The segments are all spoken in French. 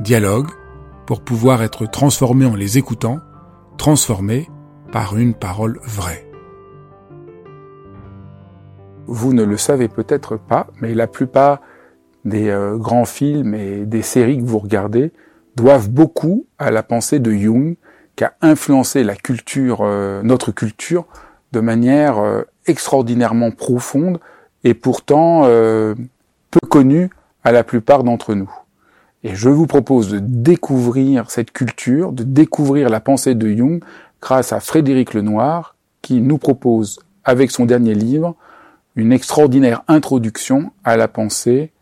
Dialogue pour pouvoir être transformé en les écoutant, transformé par une parole vraie. Vous ne le savez peut-être pas, mais la plupart des euh, grands films et des séries que vous regardez doivent beaucoup à la pensée de Jung, qui a influencé la culture, euh, notre culture, de manière euh, extraordinairement profonde et pourtant peu connue à la plupart d'entre nous. Et je vous propose de découvrir cette culture, de découvrir la pensée de Jung grâce à Frédéric Lenoir, qui nous propose, avec son dernier livre, une extraordinaire introduction à la pensée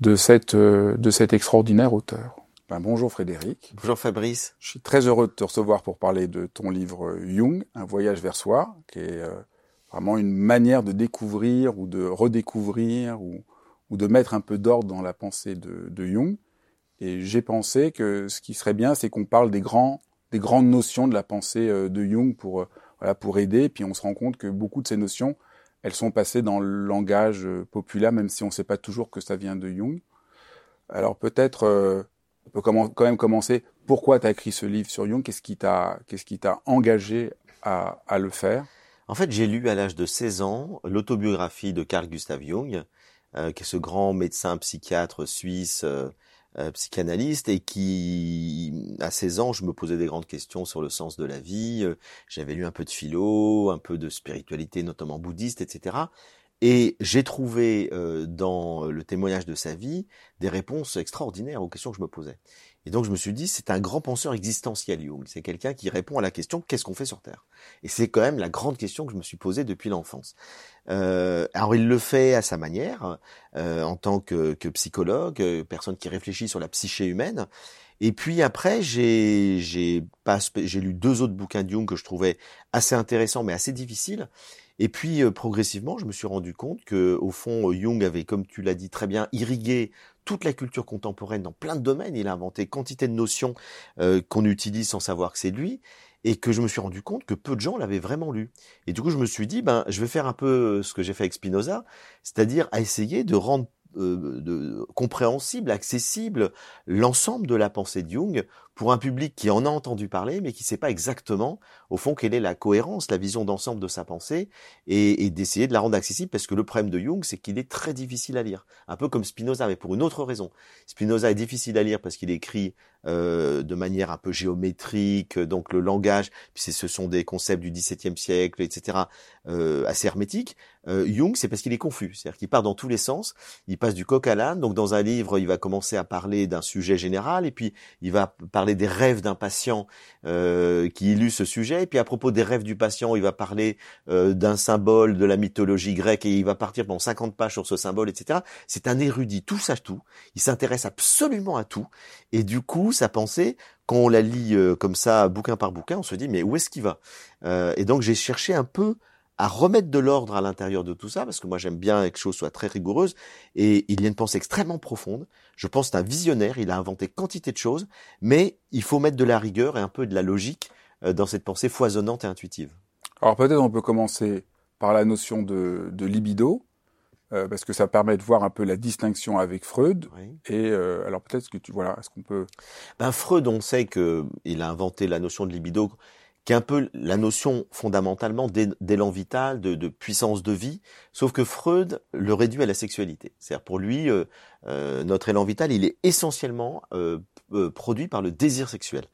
de, cette, euh, de cet extraordinaire auteur. Ben, bonjour Frédéric. Bonjour Fabrice. Je suis très heureux de te recevoir pour parler de ton livre euh, Jung, Un voyage vers soi, qui est euh, vraiment une manière de découvrir ou de redécouvrir ou, ou de mettre un peu d'ordre dans la pensée de, de Jung. Et j'ai pensé que ce qui serait bien, c'est qu'on parle des grands, des grandes notions de la pensée de Jung pour, voilà, pour aider. Puis on se rend compte que beaucoup de ces notions, elles sont passées dans le langage euh, populaire, même si on ne sait pas toujours que ça vient de Jung. Alors peut-être, euh, on peut quand même commencer. Pourquoi tu as écrit ce livre sur Jung? Qu'est-ce qui t'a, qu'est-ce qui t'a engagé à, à, le faire? En fait, j'ai lu à l'âge de 16 ans l'autobiographie de Carl Gustav Jung, euh, qui est ce grand médecin psychiatre suisse euh, euh, psychanalyste et qui, à 16 ans, je me posais des grandes questions sur le sens de la vie. Euh, j'avais lu un peu de philo, un peu de spiritualité, notamment bouddhiste, etc. Et j'ai trouvé euh, dans le témoignage de sa vie des réponses extraordinaires aux questions que je me posais. Et donc je me suis dit, c'est un grand penseur existentiel, Jung. C'est quelqu'un qui répond à la question, qu'est-ce qu'on fait sur Terre? Et c'est quand même la grande question que je me suis posée depuis l'enfance. Euh, alors il le fait à sa manière, euh, en tant que, que psychologue, euh, personne qui réfléchit sur la psyché humaine. Et puis après, j'ai j'ai j'ai lu deux autres bouquins de Jung que je trouvais assez intéressants mais assez difficiles. Et puis euh, progressivement, je me suis rendu compte que au fond, Jung avait, comme tu l'as dit très bien, irrigué toute la culture contemporaine dans plein de domaines. Il a inventé quantité de notions euh, qu'on utilise sans savoir que c'est lui et que je me suis rendu compte que peu de gens l'avaient vraiment lu. Et du coup, je me suis dit, ben, je vais faire un peu ce que j'ai fait avec Spinoza, c'est-à-dire à essayer de rendre de, compréhensible, accessible, l'ensemble de la pensée de Jung pour un public qui en a entendu parler, mais qui ne sait pas exactement, au fond, quelle est la cohérence, la vision d'ensemble de sa pensée, et, et d'essayer de la rendre accessible, parce que le problème de Jung, c'est qu'il est très difficile à lire. Un peu comme Spinoza, mais pour une autre raison. Spinoza est difficile à lire parce qu'il écrit euh, de manière un peu géométrique, donc le langage, puis ce sont des concepts du XVIIe siècle, etc., euh, assez hermétiques. Euh, Jung, c'est parce qu'il est confus, c'est-à-dire qu'il part dans tous les sens, il passe du coq à l'âne, donc dans un livre, il va commencer à parler d'un sujet général, et puis il va parler des rêves d'un patient euh, qui illustre ce sujet, et puis à propos des rêves du patient, il va parler euh, d'un symbole de la mythologie grecque, et il va partir pendant 50 pages sur ce symbole, etc. C'est un érudit, tout sache tout, il s'intéresse absolument à tout, et du coup, sa pensée, quand on la lit euh, comme ça, bouquin par bouquin, on se dit mais où est-ce qu'il va? Et donc j'ai cherché un peu à remettre de l'ordre à l'intérieur de tout ça, parce que moi j'aime bien que les choses soient très rigoureuses, et il y a une pensée extrêmement profonde. Je pense c'est un visionnaire, il a inventé quantité de choses, mais il faut mettre de la rigueur et un peu de la logique euh, dans cette pensée foisonnante et intuitive. Alors peut-être on peut commencer par la notion de, de libido. Euh, parce que ça permet de voir un peu la distinction avec Freud. Oui. Et euh, alors peut-être que tu voilà, est-ce qu'on peut Ben Freud, on sait que il a inventé la notion de libido, qui est un peu la notion fondamentalement d'élan vital, de, puissance de vie. Sauf que Freud le réduit à la sexualité. C'est-à-dire pour lui, euh, euh, notre élan vital, il est essentiellement euh, produit par le désir sexuel.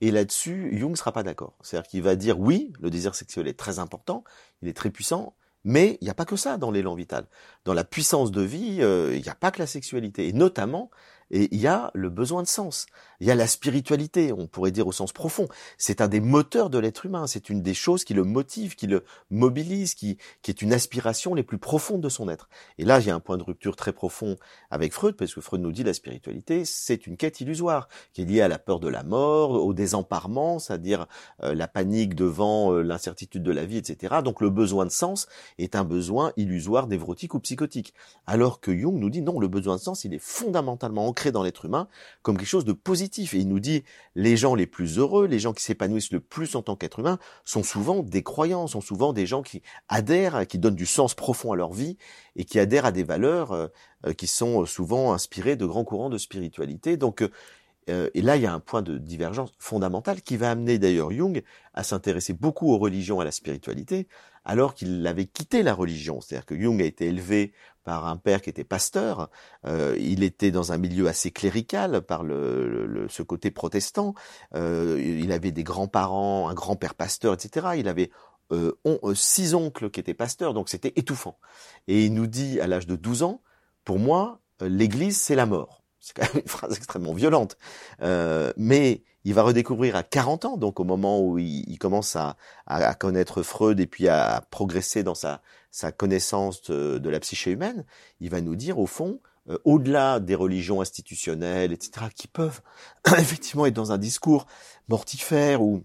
Et là-dessus, Jung ne sera pas d'accord. C'est-à-dire qu'il va dire oui, le désir sexuel est très important, il est très puissant, mais il n'y a pas que ça dans l'élan vital. Dans la puissance de vie, euh, il n'y a pas que la sexualité. Et notamment, il y a le besoin de sens. Il y a la spiritualité, on pourrait dire au sens profond. C'est un des moteurs de l'être humain. C'est une des choses qui le motive, qui le mobilise, qui, qui est une aspiration les plus profondes de son être. Et là, il y a un point de rupture très profond avec Freud, parce que Freud nous dit la spiritualité, c'est une quête illusoire, qui est liée à la peur de la mort, au désemparement, c'est-à-dire euh, la panique devant euh, l'incertitude de la vie, etc. Donc le besoin de sens est un besoin illusoire, névrotique ou psychotique. Alors que Jung nous dit non, le besoin de sens, il est fondamentalement ancré dans l'être humain comme quelque chose de positif. Et il nous dit, les gens les plus heureux, les gens qui s'épanouissent le plus en tant qu'être humain, sont souvent des croyants, sont souvent des gens qui adhèrent, qui donnent du sens profond à leur vie et qui adhèrent à des valeurs euh, euh, qui sont souvent inspirées de grands courants de spiritualité. Donc, euh, et là, il y a un point de divergence fondamental qui va amener d'ailleurs Jung à s'intéresser beaucoup aux religions, à la spiritualité, alors qu'il avait quitté la religion. C'est-à-dire que Jung a été élevé par un père qui était pasteur. Euh, il était dans un milieu assez clérical par le, ce côté protestant. Euh, il avait des grands-parents, un grand-père pasteur, etc. Il avait euh, euh, six oncles qui étaient pasteurs, donc c'était étouffant. Et il nous dit à l'âge de 12 ans, pour moi, euh, l'Église, c'est la mort. C'est quand même une phrase extrêmement violente. Euh, mais il va redécouvrir à 40 ans, donc au moment où il, commence à, à, connaître Freud et puis à progresser dans sa, sa connaissance de, la psyché humaine, il va nous dire au fond, euh, au-delà des religions institutionnelles, etc., qui peuvent effectivement être dans un discours mortifère ou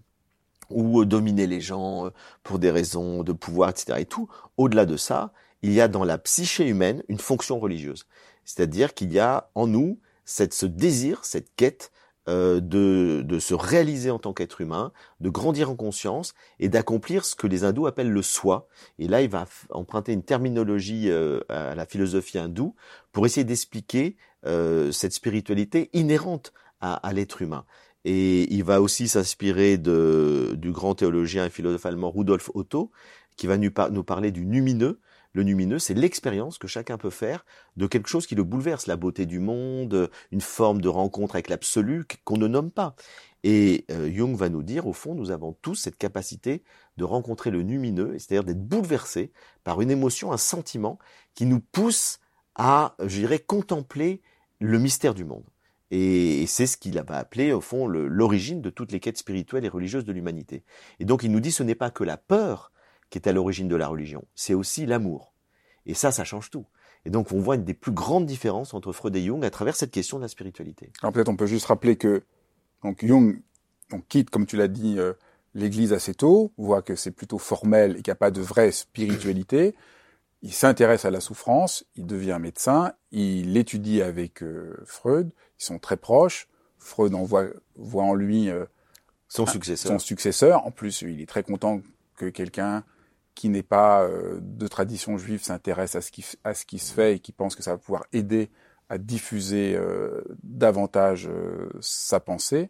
ou dominer les gens euh, pour des raisons de pouvoir, etc. Et tout, au-delà de ça, il y a dans la psyché humaine une fonction religieuse. C'est-à-dire qu'il y a en nous cette, ce désir, cette quête euh, de, de, se réaliser en tant qu'être humain, de grandir en conscience et d'accomplir ce que les hindous appellent le soi. Et là, il va emprunter une terminologie euh, à la philosophie hindoue pour essayer d'expliquer euh, cette spiritualité inhérente à, à l'être humain. Et il va aussi s'inspirer du grand théologien et philosophe allemand Rudolf Otto, qui va nous, nous parler du lumineux, le lumineux, c'est l'expérience que chacun peut faire de quelque chose qui le bouleverse, la beauté du monde, une forme de rencontre avec l'absolu qu'on ne nomme pas. Et euh, Jung va nous dire, au fond, nous avons tous cette capacité de rencontrer le lumineux, c'est-à-dire d'être bouleversé par une émotion, un sentiment qui nous pousse à, je dirais, contempler le mystère du monde. Et c'est ce qu'il va appeler, au fond, l'origine de toutes les quêtes spirituelles et religieuses de l'humanité. Et donc il nous dit, ce n'est pas que la peur qui est à l'origine de la religion. C'est aussi l'amour. Et ça, ça change tout. Et donc, on voit une des plus grandes différences entre Freud et Jung à travers cette question de la spiritualité. Alors peut-être on peut juste rappeler que donc Jung on quitte, comme tu l'as dit, euh, l'Église assez tôt, voit que c'est plutôt formel et qu'il n'y a pas de vraie spiritualité. Il s'intéresse à la souffrance, il devient médecin, il étudie avec euh, Freud, ils sont très proches. Freud en voit, voit en lui euh, son successeur. Son successeur. En plus, il est très content que quelqu'un qui n'est pas euh, de tradition juive s'intéresse à ce qui à ce qui se fait et qui pense que ça va pouvoir aider à diffuser euh, davantage euh, sa pensée.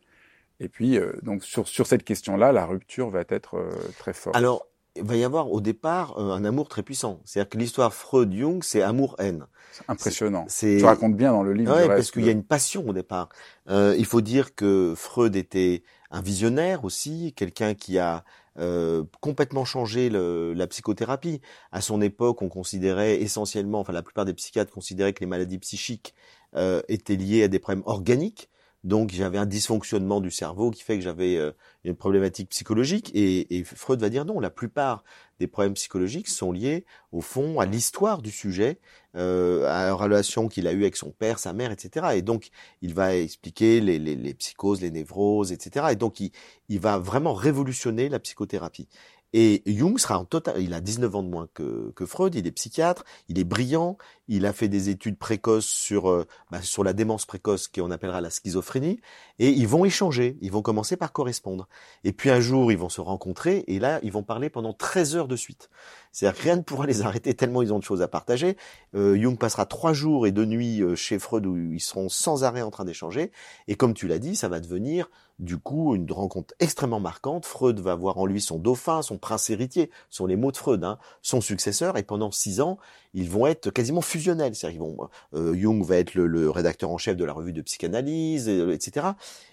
Et puis donc sur sur cette question-là, la rupture va être très forte. Alors il va y avoir au départ un amour très puissant. C'est-à-dire que l'histoire Freud-Jung, c'est amour-haine. C'est impressionnant. Tu racontes bien dans le livre. Oui, parce qu'il y a une passion au départ. il faut dire que Freud était un visionnaire aussi, quelqu'un qui a euh, complètement changé la psychothérapie. À son époque, on considérait essentiellement, enfin la plupart des psychiatres considéraient que les maladies psychiques euh, étaient liées à des problèmes organiques. Donc j'avais un dysfonctionnement du cerveau qui fait que j'avais euh, une problématique psychologique. Et, Freud va dire non, la plupart des problèmes psychologiques sont liés au fond à l'histoire du sujet, euh, à la relation qu'il a eue avec son père, sa mère, etc. Et donc il va expliquer les, les, les psychoses, les névroses, etc. Et donc il, il va vraiment révolutionner la psychothérapie. Et Jung sera en total, il a 19 ans de moins que, que, Freud, il est psychiatre, il est brillant, il a fait des études précoces sur euh, bah, sur la démence précoce qu'on appellera la schizophrénie, et ils vont échanger, ils vont commencer par correspondre. Et puis un jour, ils vont se rencontrer, et là, ils vont parler pendant 13 heures de suite. C'est-à-dire que rien ne pourra les arrêter tellement ils ont de choses à partager. Euh, Jung passera trois jours et deux nuits euh, chez Freud où ils seront sans arrêt en train d'échanger, et comme tu l'as dit, ça va devenir du coup, une rencontre extrêmement marquante. Freud va voir en lui son dauphin, son prince héritier, sont les mots de Freud, hein, son successeur, et pendant six ans, ils vont être quasiment fusionnels. C'est-à-dire, vont, euh, Jung va être le, rédacteur en chef de la revue de psychanalyse, etc.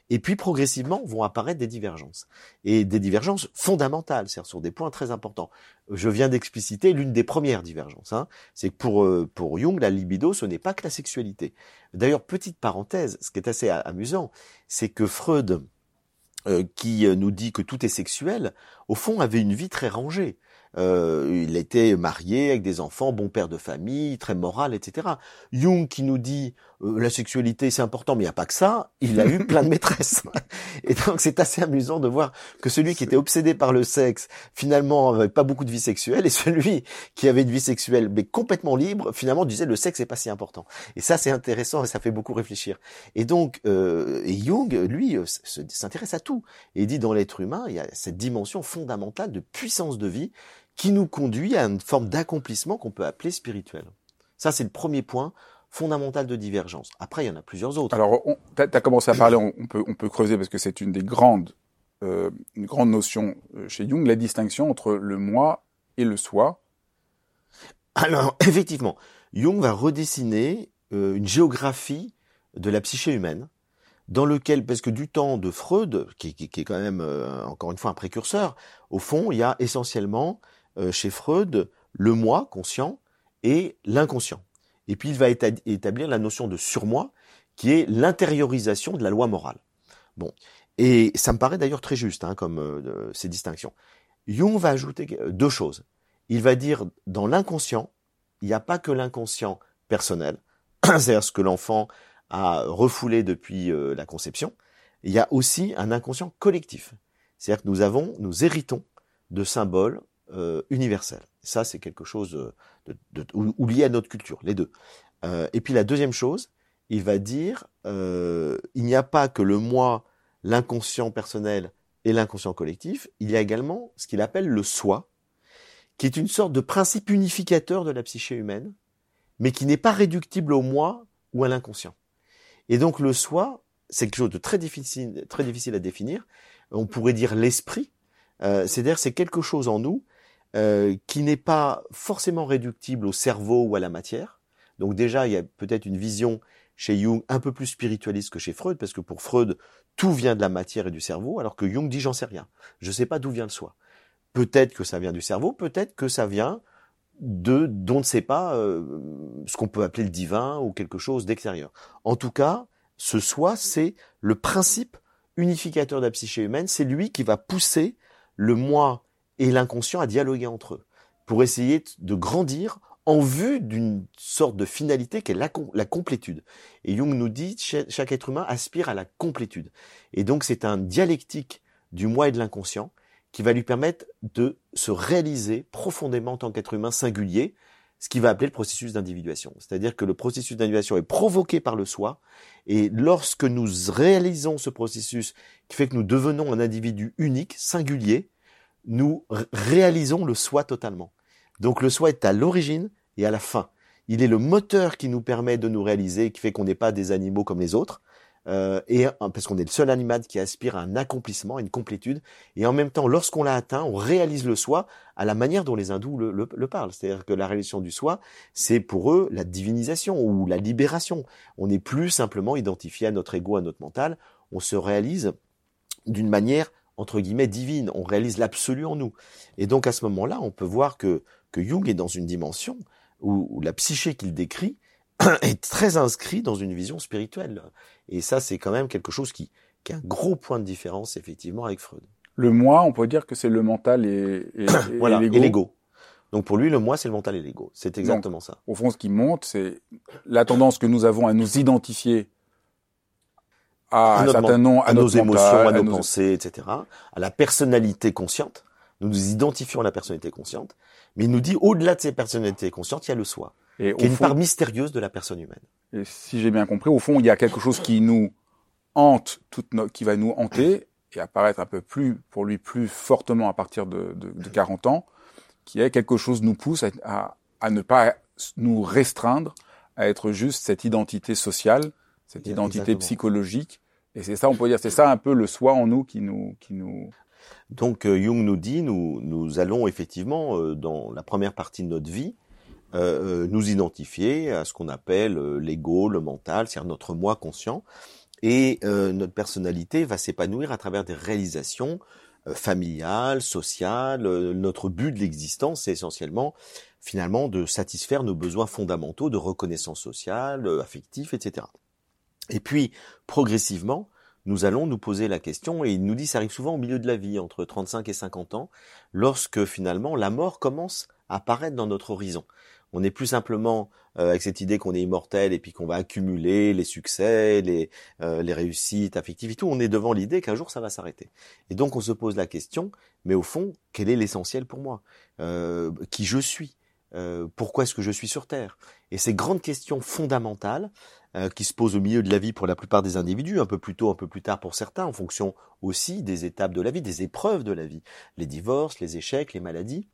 Et puis progressivement vont apparaître des divergences. Et des divergences fondamentales, c'est-à-dire sur des points très importants. Je viens d'expliciter l'une des premières divergences. Hein. C'est que pour, euh, pour Jung, la libido, ce n'est pas que la sexualité. D'ailleurs, petite parenthèse, ce qui est assez amusant, c'est que Freud, euh, qui nous dit que tout est sexuel, au fond avait une vie très rangée. Euh, il était marié avec des enfants, bon père de famille, très moral, etc. Jung qui nous dit euh, la sexualité c'est important, mais il n'y a pas que ça. Il a eu plein de maîtresses. Et donc c'est assez amusant de voir que celui qui était obsédé par le sexe, finalement n'avait pas beaucoup de vie sexuelle, et celui qui avait une vie sexuelle mais complètement libre, finalement disait le sexe n'est pas si important. Et ça c'est intéressant et ça fait beaucoup réfléchir. Et donc euh, Jung, lui, euh, s'intéresse à tout. Et dit dans l'être humain, il y a cette dimension fondamentale de puissance de vie qui nous conduit à une forme d'accomplissement qu'on peut appeler spirituel. Ça, c'est le premier point fondamental de divergence. Après, il y en a plusieurs autres. Alors, tu as, commencé à parler, on, peut, on peut creuser parce que c'est une des grandes, euh, une grande notion euh, chez Jung, la distinction entre le moi et le soi. Alors, effectivement, Jung va redessiner euh, une géographie de la psyché humaine dans lequel, parce que du temps de Freud, qui, qui, qui est quand même euh, encore une fois un précurseur, au fond, il y a essentiellement chez Freud le moi conscient et l'inconscient. Et puis il va établir la notion de surmoi, qui est l'intériorisation de la loi morale. Bon, et ça me paraît d'ailleurs très juste hein, comme euh, ces distinctions. Jung va ajouter euh, deux choses. Il va dire dans l'inconscient, il n'y a pas que l'inconscient personnel, c'est-à-dire ce que l'enfant a refoulé depuis la conception. Il y a aussi un inconscient collectif, c'est-à-dire que nous avons, nous héritons de symboles euh, universel. Ça, c'est quelque chose de, de, ou, lié à notre culture, les deux. Euh, et puis la deuxième chose, il va dire, euh, il n'y a pas que le moi, l'inconscient personnel et l'inconscient collectif, il y a également ce qu'il appelle le soi, qui est une sorte de principe unificateur de la psyché humaine, mais qui n'est pas réductible au moi ou à l'inconscient. Et donc le soi, c'est quelque chose de très difficile, très difficile à définir. On pourrait dire l'esprit. Euh, C'est-à-dire c'est quelque chose en nous euh, qui n'est pas forcément réductible au cerveau ou à la matière. Donc déjà, il y a peut-être une vision chez Jung un peu plus spiritualiste que chez Freud, parce que pour Freud, tout vient de la matière et du cerveau, alors que Jung dit j'en sais rien. Je ne sais pas d'où vient le soi. Peut-être que ça vient du cerveau, peut-être que ça vient de dont ne sait pas euh, ce qu'on peut appeler le divin ou quelque chose d'extérieur. En tout cas, ce soi, c'est le principe unificateur de la psyché humaine, c'est lui qui va pousser le moi et l'inconscient à dialoguer entre eux pour essayer de grandir en vue d'une sorte de finalité qui est la, complétude. Et Jung nous dit chaque être humain aspire à la complétude. Et donc c'est un dialectique du moi et de l'inconscient qui va lui permettre de se réaliser profondément en tant qu'être humain singulier, ce qui va appeler le processus d'individuation. C'est-à-dire que le processus d'individuation est provoqué par le soi, et lorsque nous réalisons ce processus qui fait que nous devenons un individu unique, singulier, nous réalisons le soi totalement. Donc le soi est à l'origine et à la fin. Il est le moteur qui nous permet de nous réaliser, qui fait qu'on n'est pas des animaux comme les autres, euh, et parce qu'on est le seul animal qui aspire à un accomplissement, à une complétude. Et en même temps, lorsqu'on l'a atteint, on réalise le soi à la manière dont les hindous le, le parlent. C'est-à-dire que la réalisation du soi, c'est pour eux la divinisation ou la libération. On n'est plus simplement identifié à notre ego, à notre mental. On se réalise d'une manière entre guillemets divine, on réalise l'absolu en nous. Et donc à ce moment-là, on peut voir que, que Jung est dans une dimension où, la psyché qu'il décrit est très inscrit dans une vision spirituelle. Et ça, c'est quand même quelque chose qui, qui est un gros point de différence effectivement avec Freud. Le moi, on peut dire que c'est le mental et, et, voilà, et l'ego. Donc pour lui, le moi, c'est le mental et l'ego. C'est exactement ça. Au fond, ce qui monte, c'est la tendance que nous avons à nous identifier à, un certain nom, à, nos émotions, à, nos, pensées, etc., à la personnalité consciente. Nous nous identifions à la personnalité consciente, mais il nous dit au-delà de ces personnalités conscientes, il y a le soi, et qui est une part mystérieuse de la personne humaine. Et si j'ai bien compris, au fond, il y a quelque chose qui nous hante, toute qui va nous hanter et apparaître un peu plus, pour lui, plus fortement à partir de, de, de 40 ans, qui est quelque chose nous pousse à, à, ne pas nous restreindre à être juste cette identité sociale cette identité psychologique. Et c'est ça, on peut dire, c'est ça un peu le soi en nous qui nous, qui nous. Donc euh, Jung nous dit, nous, nous allons effectivement euh, dans la première partie de notre vie euh, nous identifier à ce qu'on appelle l'ego, le mental, c'est-à-dire notre moi conscient. Et euh, notre personnalité va s'épanouir à travers des réalisations euh, familiales, sociales. Euh, notre but de l'existence, c'est essentiellement, finalement, de satisfaire nos besoins fondamentaux de reconnaissance sociale, affectif, etc. Et puis, progressivement, nous allons nous poser la question, et il nous dit ça arrive souvent au milieu de la vie, entre 35 et 50 ans, lorsque finalement la mort commence à apparaître dans notre horizon. On n'est plus simplement euh, avec cette idée qu'on est immortel et puis qu'on va accumuler les succès, les, euh, les réussites affectives et tout. On est devant l'idée qu'un jour ça va s'arrêter. Et donc on se pose la question, mais au fond, quel est l'essentiel pour moi? Euh, Qui je suis? Pourquoi est-ce que je suis sur Terre? Et ces grandes questions fondamentales qui se posent au milieu de la vie pour la plupart des individus, un peu plus tôt, un peu plus tard pour certains, en fonction aussi des étapes de la vie, des épreuves de la vie, les divorces, les échecs, les maladies,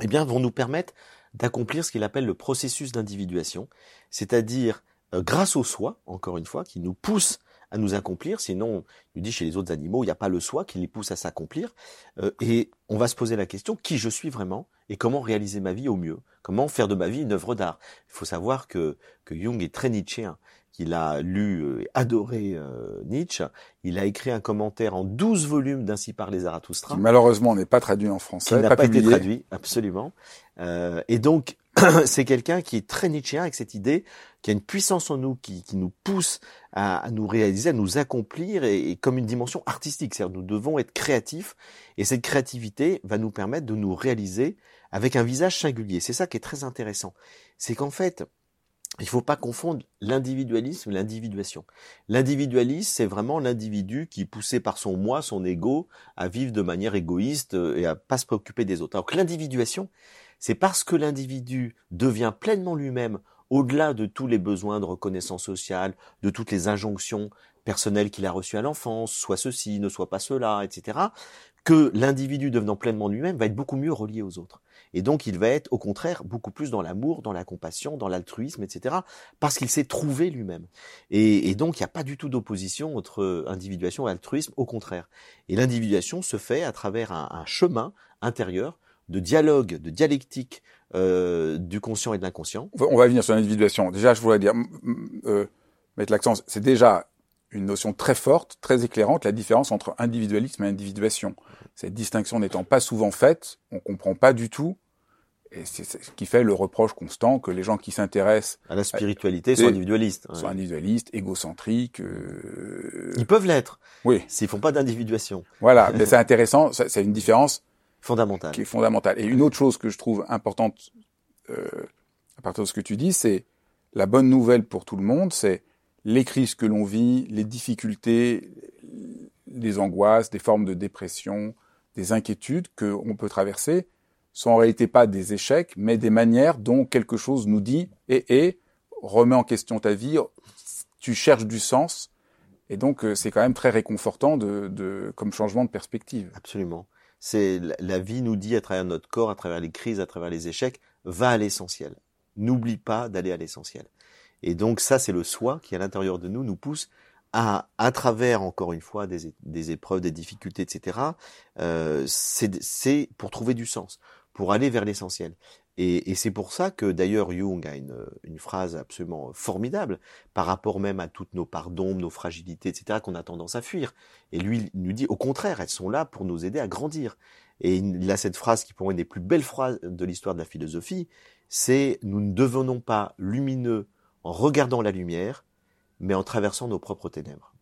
eh bien, vont nous permettre d'accomplir ce qu'il appelle le processus d'individuation, c'est-à-dire euh, grâce au soi, encore une fois, qui nous pousse à nous accomplir, sinon, il dit chez les autres animaux, il n'y a pas le soi qui les pousse à s'accomplir, euh, et on va se poser la question, qui je suis vraiment, et comment réaliser ma vie au mieux, comment faire de ma vie une œuvre d'art? Il faut savoir que, que Jung est très nietzschéen, qu'il a lu euh, et adoré euh, Nietzsche. Il a écrit un commentaire en 12 volumes d'Ainsi par les Zarathustra. Malheureusement n'est pas traduit en français. Qui n'a pas, été traduit, absolument. Euh, et donc, c'est quelqu'un qui est très Nietzschéen avec cette idée, qui a une puissance en nous, qui, qui nous pousse à, à, nous réaliser, à nous accomplir, et, et comme une dimension artistique. C'est-à-dire nous devons être créatifs, et cette créativité va nous permettre de nous réaliser avec un visage singulier. C'est ça qui est très intéressant. C'est qu'en fait, il ne faut pas confondre l'individualisme et l'individuation. L'individualisme, c'est vraiment l'individu qui est poussé par son moi, son ego, à vivre de manière égoïste euh, et à pas se préoccuper des autres. Alors que l'individuation, c'est parce que l'individu devient pleinement lui-même, au-delà de tous les besoins de reconnaissance sociale, de toutes les injonctions personnelles qu'il a reçues à l'enfance, soit ceci, ne soit pas cela, etc., que l'individu devenant pleinement lui-même va être beaucoup mieux relié aux autres. Et donc il va être au contraire beaucoup plus dans l'amour, dans la compassion, dans l'altruisme, etc. Parce qu'il s'est trouvé lui-même. Et, donc il n'y a pas du tout d'opposition entre individuation et altruisme, au contraire. Et l'individuation se fait à travers un, chemin intérieur de dialogue, de dialectique euh, du conscient et de l'inconscient. On va venir sur l'individuation. Déjà, je voudrais dire, euh, mettre l'accent, c'est déjà une notion très forte, très éclairante, la différence entre individualisme et individuation. Cette distinction n'étant pas souvent faite, on comprend pas du tout et c'est ce qui fait le reproche constant que les gens qui s'intéressent à la spiritualité sont individualistes. Sont individualistes, égocentriques. Euh... Ils peuvent l'être. Oui. S'ils font pas d'individuation. Voilà, mais c'est intéressant. C'est une différence fondamentale. Qui est fondamentale. Et une autre chose que je trouve importante euh, à partir de ce que tu dis, c'est la bonne nouvelle pour tout le monde, c'est les crises que l'on vit, les difficultés, les angoisses, des formes de dépression, des inquiétudes qu'on peut traverser sont en réalité pas des échecs, mais des manières dont quelque chose nous dit et, et remet en question ta vie, tu cherches du sens, et donc euh, c'est quand même très réconfortant de, de, comme changement de perspective. Absolument. C'est la vie nous dit à travers notre corps, à travers les crises, à travers les échecs, va à l'essentiel. N'oublie pas d'aller à l'essentiel. Et donc ça, c'est le soi qui à l'intérieur de nous nous pousse à, à travers encore une fois des, des épreuves, des difficultés, etc. Euh, c'est pour trouver du sens pour aller vers l'essentiel. Et, et c'est pour ça que d'ailleurs Jung a une, une, phrase absolument formidable par rapport même à toutes nos parts d'ombre, nos fragilités, etc., qu'on a tendance à fuir. Et lui il nous dit au contraire, elles sont là pour nous aider à grandir. Et il a cette phrase qui pour moi est une des plus belles phrases de l'histoire de la philosophie, c'est nous ne devenons pas lumineux en regardant la lumière, mais en traversant nos propres ténèbres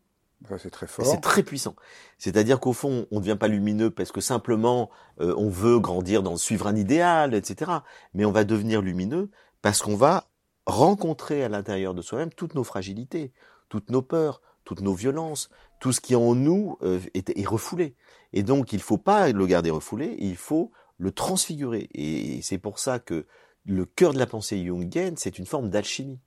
c'est très fort. C'est très puissant. C'est-à-dire qu'au fond, on ne devient pas lumineux parce que simplement euh, on veut grandir dans suivre un idéal, etc. Mais on va devenir lumineux parce qu'on va rencontrer à l'intérieur de soi-même toutes nos fragilités, toutes nos peurs, toutes nos violences, tout ce qui en nous euh, est, est, refoulé. Et donc, il ne faut pas le garder refoulé, il faut le transfigurer. Et c'est pour ça que le cœur de la pensée jungienne, c'est une forme d'alchimie.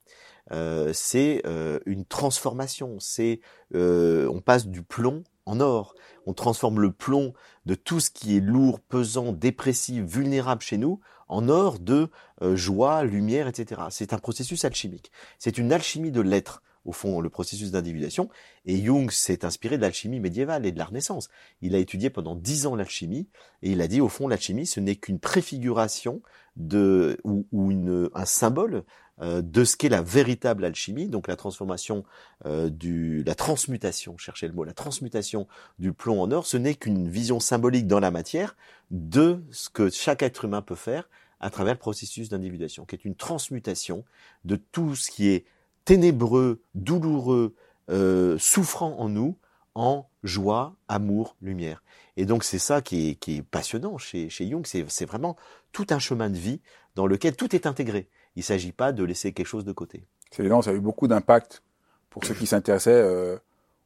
Euh, c'est euh, une transformation. C'est euh, on passe du plomb en or. On transforme le plomb de tout ce qui est lourd, pesant, dépressif, vulnérable chez nous en or de joie, lumière, etc. C'est un processus alchimique. C'est une alchimie de l'être au fond, le processus d'individuation. Et Jung s'est inspiré de l'alchimie médiévale et de la Renaissance. Il a étudié pendant dix ans l'alchimie, et il a dit, au fond, l'alchimie, ce n'est qu'une préfiguration de, ou, une, un symbole euh, de ce qu'est la véritable alchimie, donc la transformation euh, du, la transmutation, cherchez le mot, la transmutation du plomb en or, ce n'est qu'une vision symbolique dans la matière de ce que chaque être humain peut faire à travers le processus d'individuation, qui est une transmutation de tout ce qui est ténébreux, douloureux, euh, souffrant en nous, en joie, amour, lumière. Et donc c'est ça qui est, qui est, passionnant chez, chez Jung, c'est vraiment tout un chemin de vie dans lequel tout est intégré. Il ne s'agit pas de laisser quelque chose de côté. C'est évident, ça a eu beaucoup d'impact pour ceux qui s'intéressaient euh,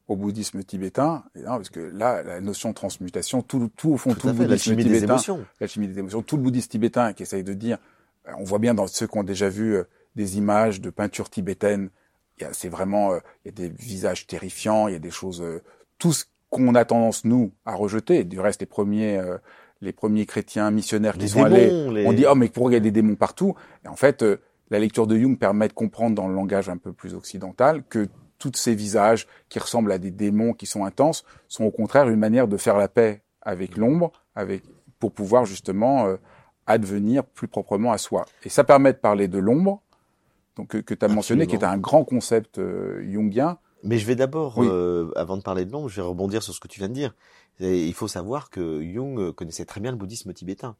au bouddhisme tibétain, parce que là, la notion de transmutation, tout, tout au fond, tout, le bouddhisme tibétain, l'alchimie des émotions, tout le bouddhisme tibétain qui essaye de dire, euh, on voit bien dans ceux qui ont déjà vu euh, des images de peintures tibétaines, c'est vraiment, il y a des visages terrifiants, il y a des choses, tout ce qu'on a tendance nous à rejeter. Du reste, les premiers, les premiers chrétiens missionnaires qui sont allés, on dit oh mais pourquoi il y a des démons partout? Et en fait, euh, la lecture de Jung permet de comprendre dans le langage un peu plus occidental que tous ces visages qui ressemblent à des démons qui sont intenses sont au contraire une manière de faire la paix avec l'ombre, avec pour pouvoir justement euh, advenir plus proprement à soi. Et ça permet de parler de l'ombre, donc que, tu as mentionné, qui est un grand concept euh, jungien. Mais je vais d'abord, avant de parler de l'ombre, je vais rebondir sur ce que tu viens de dire il faut savoir que Jung connaissait très bien le bouddhisme tibétain.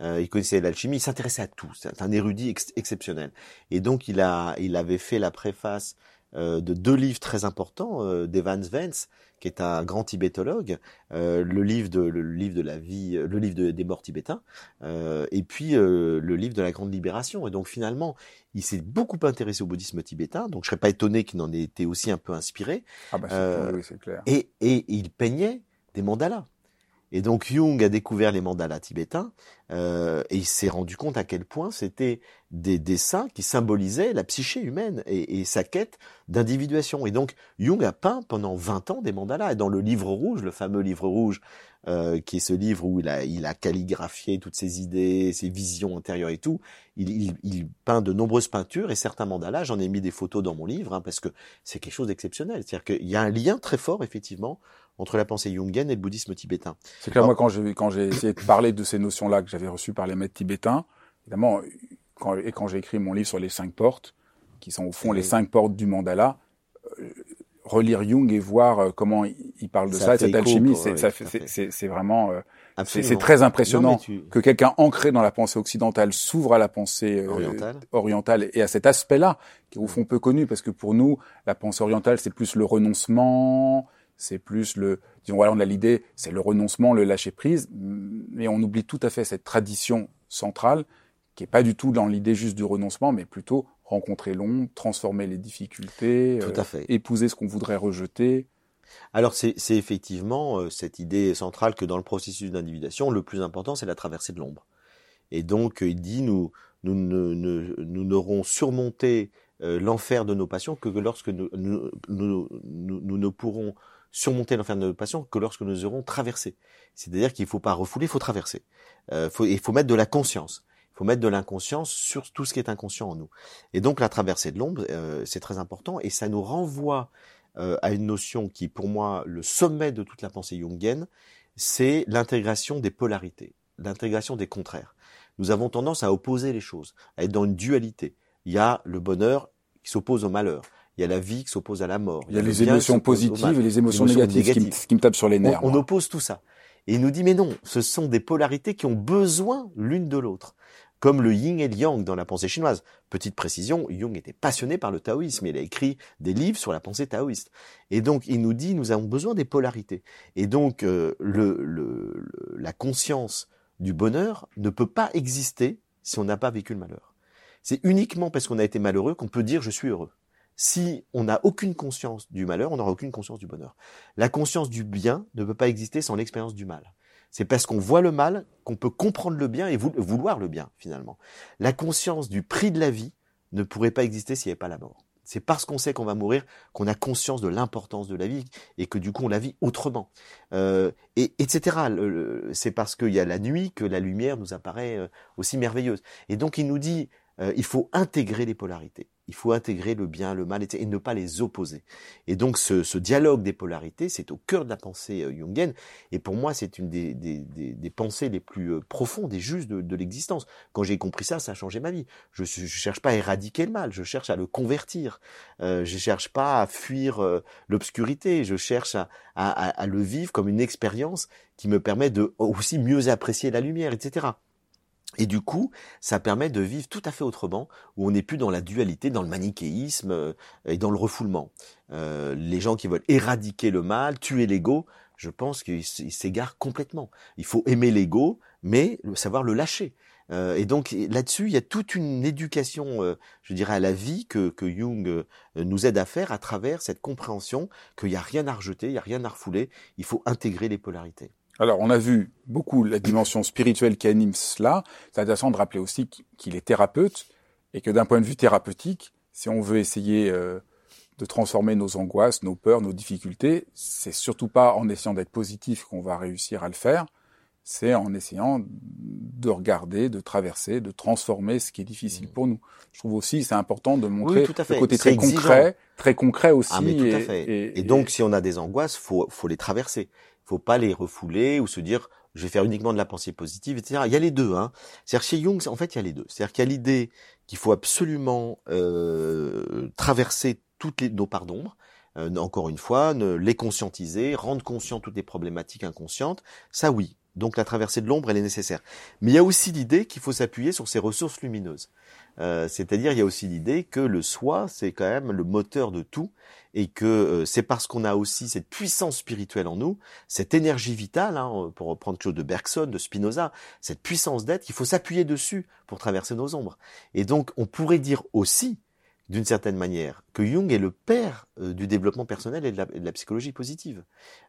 Euh, il connaissait l'alchimie, il s'intéressait à tout. C'est un érudit exceptionnel. Et donc il a, il avait fait la préface euh, de deux livres très importants euh, d'Evans Vance, qui est un grand tibétologue, euh, le livre de le livre de la vie, le livre des morts tibétains, euh, et puis le livre de la grande libération. Et donc finalement, il s'est beaucoup intéressé au bouddhisme tibétain. Donc je serais pas étonné qu'il en ait été aussi un peu inspiré. Ah bah c'est clair. Et, et il peignait des mandalas. Et donc Jung a découvert les mandalas tibétains euh, et il s'est rendu compte à quel point c'était des dessins qui symbolisaient la psyché humaine et, sa quête d'individuation. Et donc Jung a peint pendant 20 ans des mandalas. Et dans le livre rouge, le fameux livre rouge, euh, qui est ce livre où il a, il a calligraphié toutes ses idées, ses visions intérieures et tout, il, il, peint de nombreuses peintures et certains mandalas. J'en ai mis des photos dans mon livre hein, parce que c'est quelque chose d'exceptionnel. C'est-à-dire qu'il y a un lien très fort effectivement entre la pensée jungienne et le bouddhisme tibétain. C'est clair, moi, quand j'ai, quand j'ai essayé de parler de ces notions-là que j'avais reçues par les maîtres tibétains, évidemment, quand, et quand j'ai écrit mon livre sur les cinq portes, qui sont au fond les cinq portes du mandala, euh, relire Jung et voir euh, comment il parle de ça, cette alchimie, c'est, c'est, vraiment, euh, c'est très impressionnant que quelqu'un ancré dans la pensée occidentale s'ouvre à la pensée orientale. orientale et à cet aspect-là, qui est au fond peu connu, parce que pour nous, la pensée orientale, c'est plus le renoncement, c'est plus le, disons voilà, on a l'idée, c'est le renoncement, le lâcher prise, mais on oublie tout à fait cette tradition centrale qui est pas du tout dans l'idée juste du renoncement, mais plutôt rencontrer l'ombre, transformer les difficultés, tout à fait. épouser ce qu'on voudrait rejeter. Alors c'est effectivement euh, cette idée centrale que dans le processus d'individuation, le plus important c'est la traversée de l'ombre. Et donc il dit nous nous nous n'aurons surmonté euh, l'enfer de nos passions que lorsque nous, nous, nous, nous ne pourrons surmonter l'enfer de nos passions que lorsque nous aurons traversé. C'est-à-dire qu'il ne faut pas refouler, il faut traverser. Euh, faut, il faut mettre de la conscience. Il faut mettre de l'inconscience sur tout ce qui est inconscient en nous. Et donc la traversée de l'ombre, euh, c'est très important et ça nous renvoie euh, à une notion qui, pour moi, le sommet de toute la pensée jungienne, c'est l'intégration des polarités, l'intégration des contraires. Nous avons tendance à opposer les choses, à être dans une dualité. Il y a le bonheur qui s'oppose au malheur il y a la vie qui s'oppose à la mort. Il y a, les émotions positives et les émotions, négatives, qui me, tape sur les nerfs. On, oppose tout ça. Et il nous dit, mais non, ce sont des polarités qui ont besoin l'une de l'autre. Comme le yin et le yang dans la pensée chinoise. Petite précision, Jung était passionné par le taoïsme. Il a écrit des livres sur la pensée taoïste. Et donc, il nous dit, nous avons besoin des polarités. Et donc, euh, le, le, la conscience du bonheur ne peut pas exister si on n'a pas vécu le malheur. C'est uniquement parce qu'on a été malheureux qu'on peut dire je suis heureux. Si on n'a aucune conscience du malheur, on n'aura aucune conscience du bonheur. La conscience du bien ne peut pas exister sans l'expérience du mal. C'est parce qu'on voit le mal qu'on peut comprendre le bien et vouloir le bien, finalement. La conscience du prix de la vie ne pourrait pas exister s'il n'y avait pas la mort. C'est parce qu'on sait qu'on va mourir qu'on a conscience de l'importance de la vie et que du coup on la vit autrement. Euh, et etc. C'est parce qu'il y a la nuit que la lumière nous apparaît euh, aussi merveilleuse. Et donc il nous dit, euh, il faut intégrer les polarités. Il faut intégrer le bien, le mal, et ne pas les opposer. Et donc ce, dialogue des polarités, c'est au cœur de la pensée euh, jungienne, et pour moi c'est une des, des, pensées les plus euh, profondes et justes de, l'existence. Quand j'ai compris ça, ça a changé ma vie. Je ne cherche pas à éradiquer le mal, je cherche à le convertir. Euh, je cherche pas à fuir euh, l'obscurité, je cherche à, à, à, le vivre comme une expérience qui me permet de aussi mieux apprécier la lumière, etc. Et du coup, ça permet de vivre tout à fait autrement, où on n'est plus dans la dualité, dans le manichéisme euh, et dans le refoulement. Euh, les gens qui veulent éradiquer le mal, tuer l'ego, je pense qu'ils s'égarent complètement. Il faut aimer l'ego, mais savoir le lâcher. Euh, et donc là-dessus, il y a toute une éducation, je dirais, à la vie que, que Jung nous aide à faire à travers cette compréhension qu'il n'y a rien à rejeter, il n'y a rien à refouler, il faut intégrer les polarités. Alors, on a vu beaucoup la dimension spirituelle qui anime cela. C'est intéressant de rappeler aussi qu'il est thérapeute et que d'un point de vue thérapeutique, si on veut essayer euh, de transformer nos angoisses, nos peurs, nos difficultés, c'est surtout pas en essayant d'être positif qu'on va réussir à le faire. C'est en essayant de regarder, de traverser, de transformer ce qui est difficile mmh. pour nous. Je trouve aussi c'est important de montrer le côté très concret, très concret aussi. Ah, mais tout à fait. Et, donc, si on a des angoisses, faut faut les traverser faut pas les refouler ou se dire je vais faire uniquement de la pensée positive, etc. Il y a les deux. Hein. C'est-à-dire chez Jung, en fait, il y a les deux. C'est-à-dire qu'il y a l'idée qu'il faut absolument euh, traverser toutes les, nos parts d'ombre, euh, encore une fois, ne, les conscientiser, rendre conscient toutes les problématiques inconscientes. Ça, oui. Donc la traversée de l'ombre, elle est nécessaire. Mais il y a aussi l'idée qu'il faut s'appuyer sur ces ressources lumineuses. Euh, c'est-à-dire, il y a aussi l'idée que le soi, c'est quand même le moteur de tout, et que euh, c'est parce qu'on a aussi cette puissance spirituelle en nous, cette énergie vitale, hein, pour reprendre quelque chose de Bergson, de Spinoza, cette puissance d'être, qu'il faut s'appuyer dessus pour traverser nos ombres. Et donc, on pourrait dire aussi, d'une certaine manière, que Jung est le père euh, du développement personnel et de, la, psychologie positive,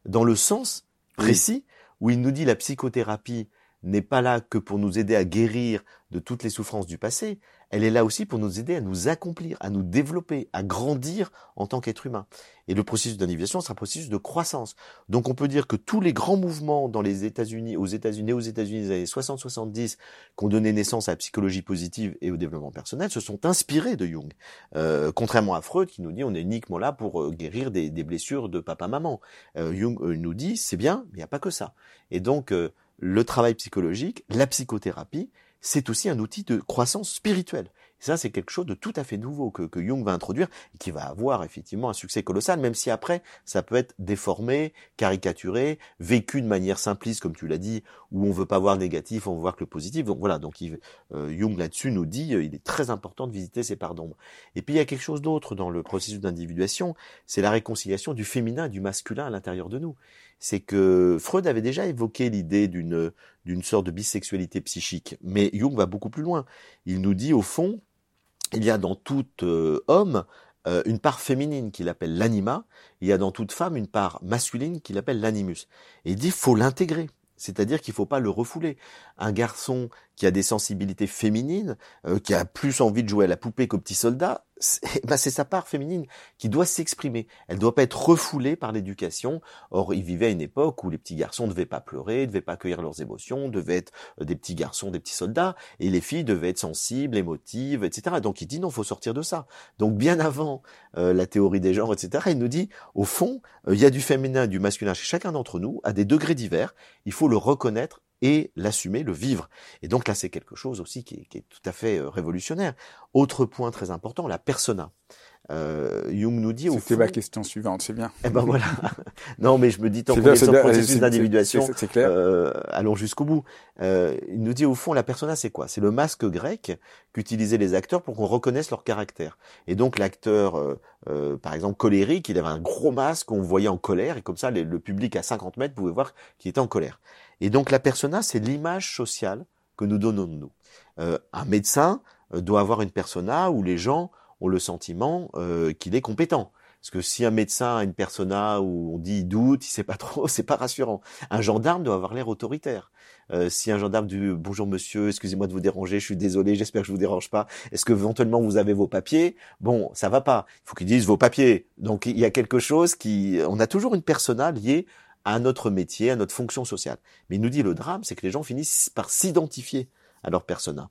dans le sens précis où il nous dit la psychothérapie n'est pas là que pour nous aider à guérir de toutes les souffrances du passé, elle est là aussi pour nous aider à nous accomplir, à nous développer, à grandir en tant qu'être humain. Et le processus d'individuation sera un processus de croissance. Donc on peut dire que tous les grands mouvements dans les États-Unis, aux États-Unis, aux États-Unis des années 60-70, qui ont donné naissance à la psychologie positive et au développement personnel, se sont inspirés de Jung. Euh, contrairement à Freud qui nous dit on est uniquement là pour euh, guérir des, blessures de papa-maman. Euh, Jung nous dit c'est bien, mais il n'y a pas que ça. Et donc le travail psychologique, la psychothérapie, c'est aussi un outil de croissance spirituelle. Ça, c'est quelque chose de tout à fait nouveau que, que, Jung va introduire et qui va avoir effectivement un succès colossal, même si après, ça peut être déformé, caricaturé, vécu de manière simpliste, comme tu l'as dit, où on veut pas voir le négatif, on veut voir que le positif. Donc voilà, donc euh, Jung là-dessus nous dit, euh, il est très important de visiter ces parts d'ombre. Et puis il y a quelque chose d'autre dans le processus d'individuation, c'est la réconciliation du féminin et du masculin à l'intérieur de nous c'est que Freud avait déjà évoqué l'idée d'une d'une sorte de bisexualité psychique, mais Jung va beaucoup plus loin. Il nous dit au fond, il y a dans tout euh, homme euh, une part féminine qu'il appelle l'anima, il y a dans toute femme une part masculine qu'il appelle l'animus. Et il dit faut l'intégrer. C'est-à-dire qu'il ne faut pas le refouler. Un garçon qui a des sensibilités féminines, euh, qui a plus envie de jouer à la poupée qu'au petit soldat, bah, c'est sa part féminine qui doit s'exprimer. Elle ne doit pas être refoulée par l'éducation. Or, il vivait à une époque où les petits garçons ne devaient pas pleurer, ne devaient pas accueillir leurs émotions, devaient être euh, des petits garçons, des petits soldats, et les filles devaient être sensibles, émotives, etc. Donc il dit non, faut sortir de ça. Donc bien avant euh, la théorie des genres, etc., il nous dit, au fond, il y a du féminin, du masculin chez chacun d'entre nous, à des degrés divers. Il faut le reconnaître et l'assumer, le vivre. Et donc là, c'est quelque chose aussi qui est, qui est, tout à fait euh, révolutionnaire. Autre point très important, la persona. Euh, Jung nous dit au C'était ma question suivante, c'est bien. Eh ben voilà. non, mais je me dis tant qu'on est, sur le processus d'individuation, euh, allons jusqu'au bout. Euh, il nous dit au fond, la persona, c'est quoi? C'est le masque grec qu'utilisaient les acteurs pour qu'on reconnaisse leur caractère. Et donc l'acteur, euh, euh, par exemple, colérique, il avait un gros masque qu'on voyait en colère, et comme ça, le public à 50 mètres pouvait voir qu'il était en colère. Et donc la persona, c'est l'image sociale que nous donnons de nous. Euh, un médecin doit avoir une persona où les gens ont le sentiment euh, qu'il est compétent. Parce que si un médecin a une persona où on dit il doute, il sait pas trop, c'est pas rassurant. Un gendarme doit avoir l'air autoritaire. Euh, si un gendarme dit bonjour monsieur, excusez-moi de vous déranger, je suis désolé, j'espère que je vous dérange pas. Est-ce que éventuellement vous avez vos papiers? Bon, ça va pas. Il faut qu'il dise vos papiers. Donc il y a quelque chose qui, on a toujours une persona liée à notre métier, à notre fonction sociale. Mais il nous dit le drame, c'est que les gens finissent par s'identifier à leur persona.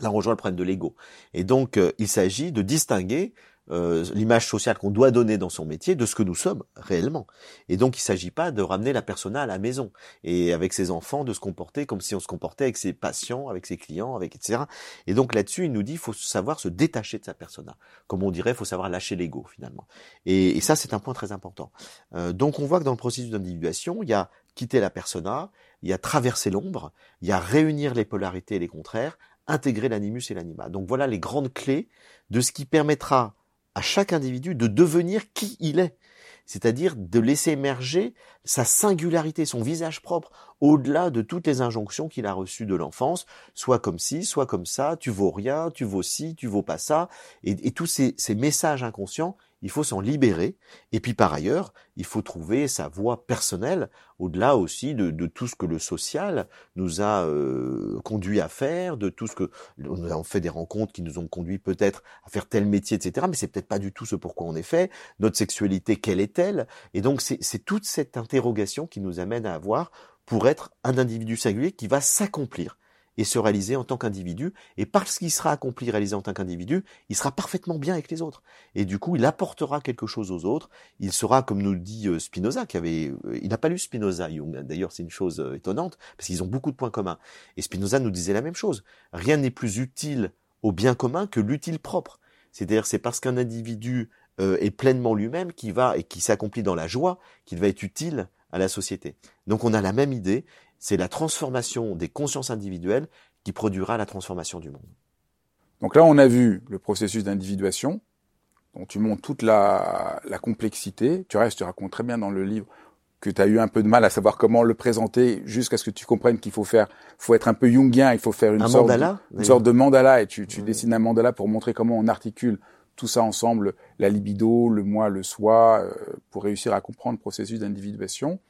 Là, on rejoint le problème de l'ego. Et donc, euh, il s'agit de distinguer euh, l'image sociale qu'on doit donner dans son métier de ce que nous sommes réellement. Et donc, il ne s'agit pas de ramener la persona à la maison et avec ses enfants de se comporter comme si on se comportait avec ses patients, avec ses clients, avec etc. Et donc là-dessus, il nous dit, faut savoir se détacher de sa persona. Comme on dirait, faut savoir lâcher l'ego finalement. Et, et, ça, c'est un point très important. Euh, donc, on voit que dans le processus d'individuation, il y a quitter la persona, il y a traverser l'ombre, il y a réunir les polarités et les contraires, intégrer l'animus et l'anima. Donc voilà les grandes clés de ce qui permettra à chaque individu de devenir qui il est, c'est-à-dire de laisser émerger sa singularité, son visage propre, au-delà de toutes les injonctions qu'il a reçues de l'enfance, soit comme ci, soit comme ça, tu vaux rien, tu vaux ci, tu vaux pas ça, et, tous ces, ces messages inconscients, il faut s'en libérer. Et puis par ailleurs, il faut trouver sa voie personnelle, au-delà aussi de, de, tout ce que le social nous a euh, conduit à faire, de tout ce que nous avons fait des rencontres qui nous ont conduit peut-être à faire tel métier, etc. Mais c'est peut-être pas du tout ce pourquoi on est fait. Notre sexualité, quelle est-elle? Et donc c'est toute cette interrogation qui nous amène à avoir pour être un individu singulier qui va s'accomplir et se réaliser en tant qu'individu. Et parce qu'il sera accompli, réalisé en tant qu'individu, il sera parfaitement bien avec les autres. Et du coup, il apportera quelque chose aux autres. Il sera, comme nous le dit euh, Spinoza, qui avait, euh, il n'a pas lu Spinoza, Jung. D'ailleurs, c'est une chose euh, étonnante parce qu'ils ont beaucoup de points communs. Et Spinoza nous disait la même chose. Rien n'est plus utile au bien commun que l'utile propre. C'est-à-dire, c'est parce qu'un individu est pleinement lui-même qui va et qui s'accomplit dans la joie qu'il va être utile à la société. Donc, on a la même idée c'est la transformation des consciences individuelles qui produira la transformation du monde. Donc là, on a vu le processus d'individuation, dont tu montres toute la, complexité. Tu restes, tu racontes très bien dans le livre que tu as eu un peu de mal à savoir comment le présenter jusqu'à ce que tu comprennes qu'il faut faire, faut être un peu jungien, il faut faire une, sorte, mandala, de, une sorte de mandala et tu, tu dessines un mandala pour montrer comment on articule tout ça ensemble, la libido, le moi, le soi, euh, pour réussir à comprendre le processus d'individuation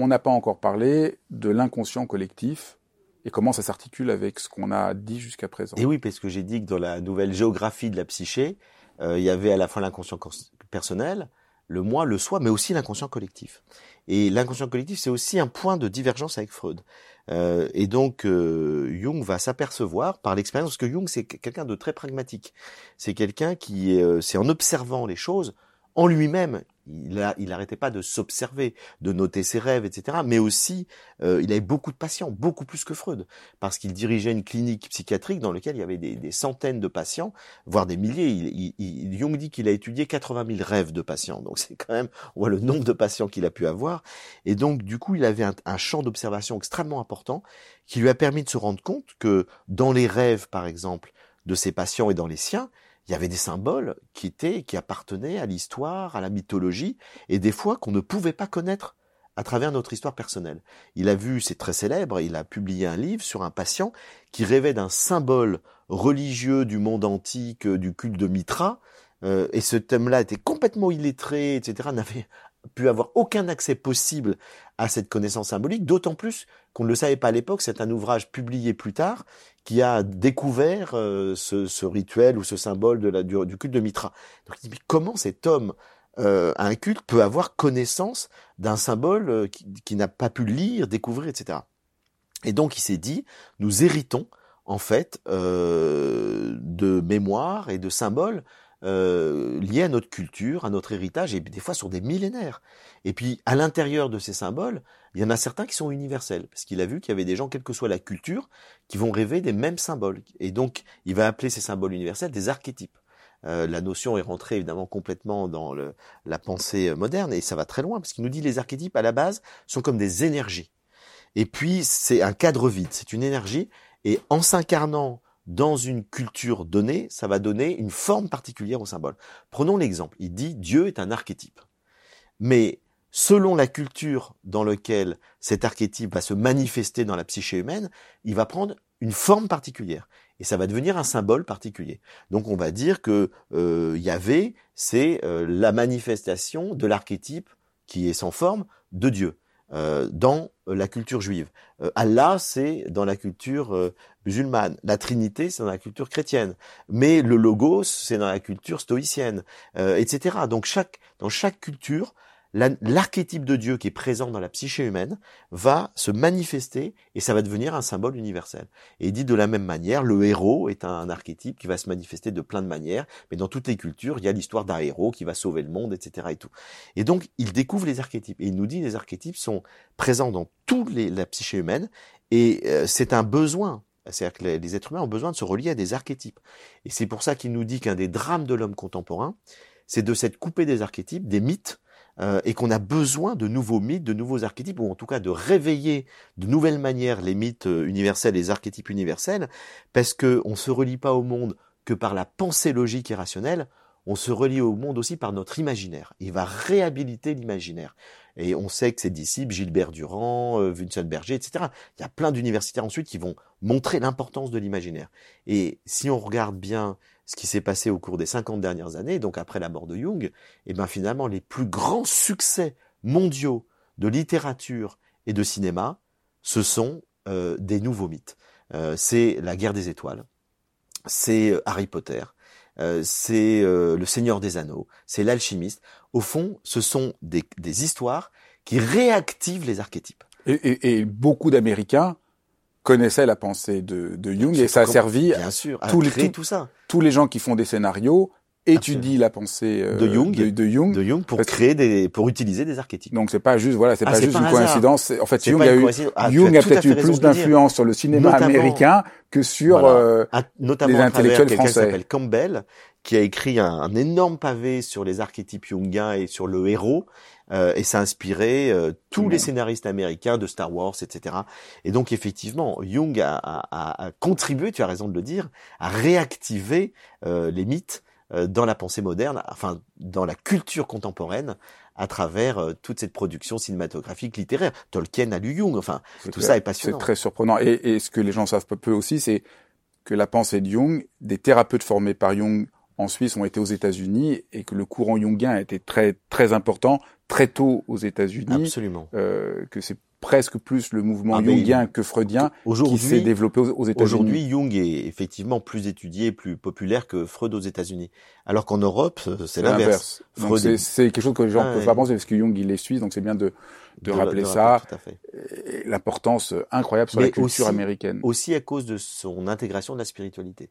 on n'a pas encore parlé de l'inconscient collectif et comment ça s'articule avec ce qu'on a dit jusqu'à présent. Et oui, parce que j'ai dit que dans la nouvelle géographie de la psyché, euh, il y avait à la fois l'inconscient personnel, le moi, le soi, mais aussi l'inconscient collectif. Et l'inconscient collectif, c'est aussi un point de divergence avec Freud. Euh, et donc, euh, Jung va s'apercevoir par l'expérience, parce que Jung, c'est quelqu'un de très pragmatique. C'est quelqu'un qui, c'est en observant les choses, en lui-même, il n'arrêtait pas de s'observer, de noter ses rêves, etc. Mais aussi, euh, il avait beaucoup de patients, beaucoup plus que Freud, parce qu'il dirigeait une clinique psychiatrique dans laquelle il y avait des, centaines de patients, voire des milliers. Il, il, Jung dit qu'il a étudié 80 000 rêves de patients, donc c'est quand même, on voit le nombre de patients qu'il a pu avoir. Et donc, du coup, il avait un champ d'observation extrêmement important qui lui a permis de se rendre compte que dans les rêves, par exemple, de ses patients et dans les siens, il y avait des symboles qui étaient, qui appartenaient à l'histoire, à la mythologie, et des fois qu'on ne pouvait pas connaître à travers notre histoire personnelle. Il a vu, c'est très célèbre, il a publié un livre sur un patient qui rêvait d'un symbole religieux du monde antique, du culte de Mitra, euh, et ce thème-là était complètement illettré, etc., n'avait pu avoir aucun accès possible à cette connaissance symbolique, d'autant plus qu'on ne le savait pas à l'époque, c'est un ouvrage publié plus tard qui a découvert euh, ce, rituel ou ce symbole du, culte de Mitra. Donc il dit, mais comment cet homme euh, un culte peut avoir connaissance d'un symbole euh, qui, n'a pas pu lire, découvrir, etc. Et donc il s'est dit, nous héritons en fait euh, de mémoire et de symboles euh, liés à notre culture, à notre héritage, et des fois sur des millénaires. Et puis, à l'intérieur de ces symboles, il y en a certains qui sont universels, parce qu'il a vu qu'il y avait des gens, quelle que soit la culture, qui vont rêver des mêmes symboles. Et donc, il va appeler ces symboles universels des archétypes. Euh, la notion est rentrée évidemment complètement dans le, la pensée moderne, et ça va très loin, parce qu'il nous dit les archétypes, à la base, sont comme des énergies. Et puis, c'est un cadre vide, c'est une énergie, et en s'incarnant dans une culture donnée, ça va donner une forme particulière au symbole. Prenons l'exemple. Il dit Dieu est un archétype. Mais selon la culture dans laquelle cet archétype va se manifester dans la psyché humaine, il va prendre une forme particulière. Et ça va devenir un symbole particulier. Donc on va dire que euh, Yahvé, c'est euh, la manifestation de l'archétype qui est sans forme de Dieu. Euh, dans la culture juive. Euh, Allah, c'est dans la culture euh, musulmane. La Trinité, c'est dans la culture chrétienne. Mais le Logos, c'est dans la culture stoïcienne, etc. Donc chaque, dans chaque culture, l'archétype de Dieu qui est présent dans la psyché humaine va se manifester et ça va devenir un symbole universel. Et dit de la même manière, le héros est un, archétype qui va se manifester de plein de manières, mais dans toutes les cultures, il y a l'histoire d'un héros qui va sauver le monde, etc. Et, tout. et donc, il découvre les archétypes et il nous dit les archétypes sont présents dans toute la psyché humaine et euh, c'est un besoin. C'est-à-dire que les, les êtres humains ont besoin de se relier à des archétypes. Et c'est pour ça qu'il nous dit qu'un des drames de l'homme contemporain, c'est de s'être coupé des archétypes, des mythes, euh, et qu'on a besoin de nouveaux mythes, de nouveaux archétypes, ou en tout cas de réveiller de nouvelles manières les mythes euh, universels, les archétypes universels, parce qu'on ne se relie pas au monde que par la pensée logique et rationnelle, on se relie au monde aussi par notre imaginaire. Il va réhabiliter l'imaginaire. Et on sait que ses disciples, Gilbert Durand, euh, Vincent Berger, etc., il y a plein d'universitaires ensuite qui vont montrer l'importance de l'imaginaire. Et si on regarde bien ce qui s'est passé au cours des 50 dernières années, donc après la mort de Jung, et eh ben finalement les plus grands succès mondiaux de littérature et de cinéma, ce sont euh, des nouveaux mythes. Euh, c'est la guerre des étoiles, c'est euh, Harry Potter, c'est le Seigneur des Anneaux, c'est l'alchimiste. Au fond, ce sont des, histoires qui réactivent les archétypes. et beaucoup d'Américains connaissait la pensée de, de Jung et ça a servi bien sûr, à tous les tout ça. Tous les gens qui font des scénarios étudient la pensée euh, de Jung, de, Jung, de Jung pour créer des, pour utiliser des archétypes. Donc c'est pas juste voilà, c'est ah, pas juste une coïncidence. En fait, Jung a, eu, ah, Jung a peut-être eu plus d'influence sur le cinéma américain que sur euh, notamment les intellectuels français. Qui s'appelle Campbell, qui a écrit un, un, énorme pavé sur les archétypes jungiens et sur le héros. Euh, et ça a inspiré euh, tous les scénaristes américains de Star Wars, etc. Et donc effectivement, Jung a, a, a contribué, tu as raison de le dire, à réactiver euh, les mythes dans la pensée moderne, enfin dans la culture contemporaine, à travers toute cette production cinématographique, littéraire. Tolkien a lu Jung, enfin tout ça est passionnant. C'est très surprenant. Et, et, ce que les gens savent peu aussi, c'est que la pensée de Jung, des thérapeutes formés par Jung en Suisse ont été aux États-Unis et que le courant jungien a été très très important très tôt aux États-Unis. Absolument. Euh, que c'est presque plus le mouvement ah, jungien que freudien qui s'est développé aux, États-Unis. Aujourd'hui, Jung est effectivement plus étudié, plus populaire que Freud aux États-Unis. Alors qu'en Europe, c'est l'inverse. C'est quelque chose que les gens ne peuvent pas penser parce que Jung il est suisse, donc c'est bien de, de, rappeler ça. L'importance incroyable sur la culture américaine. Aussi à cause de son intégration de la spiritualité.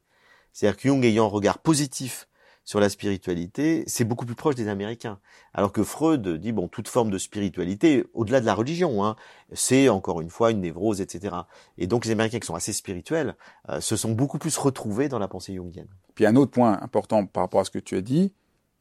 C'est-à-dire que Jung ayant un regard positif sur la spiritualité, c'est beaucoup plus proche des Américains. Alors que Freud dit, bon, toute forme de spiritualité, au-delà de la religion, hein, c'est encore une fois une névrose, etc. Et donc les Américains qui sont assez spirituels euh, se sont beaucoup plus retrouvés dans la pensée jungienne. Puis un autre point important par rapport à ce que tu as dit,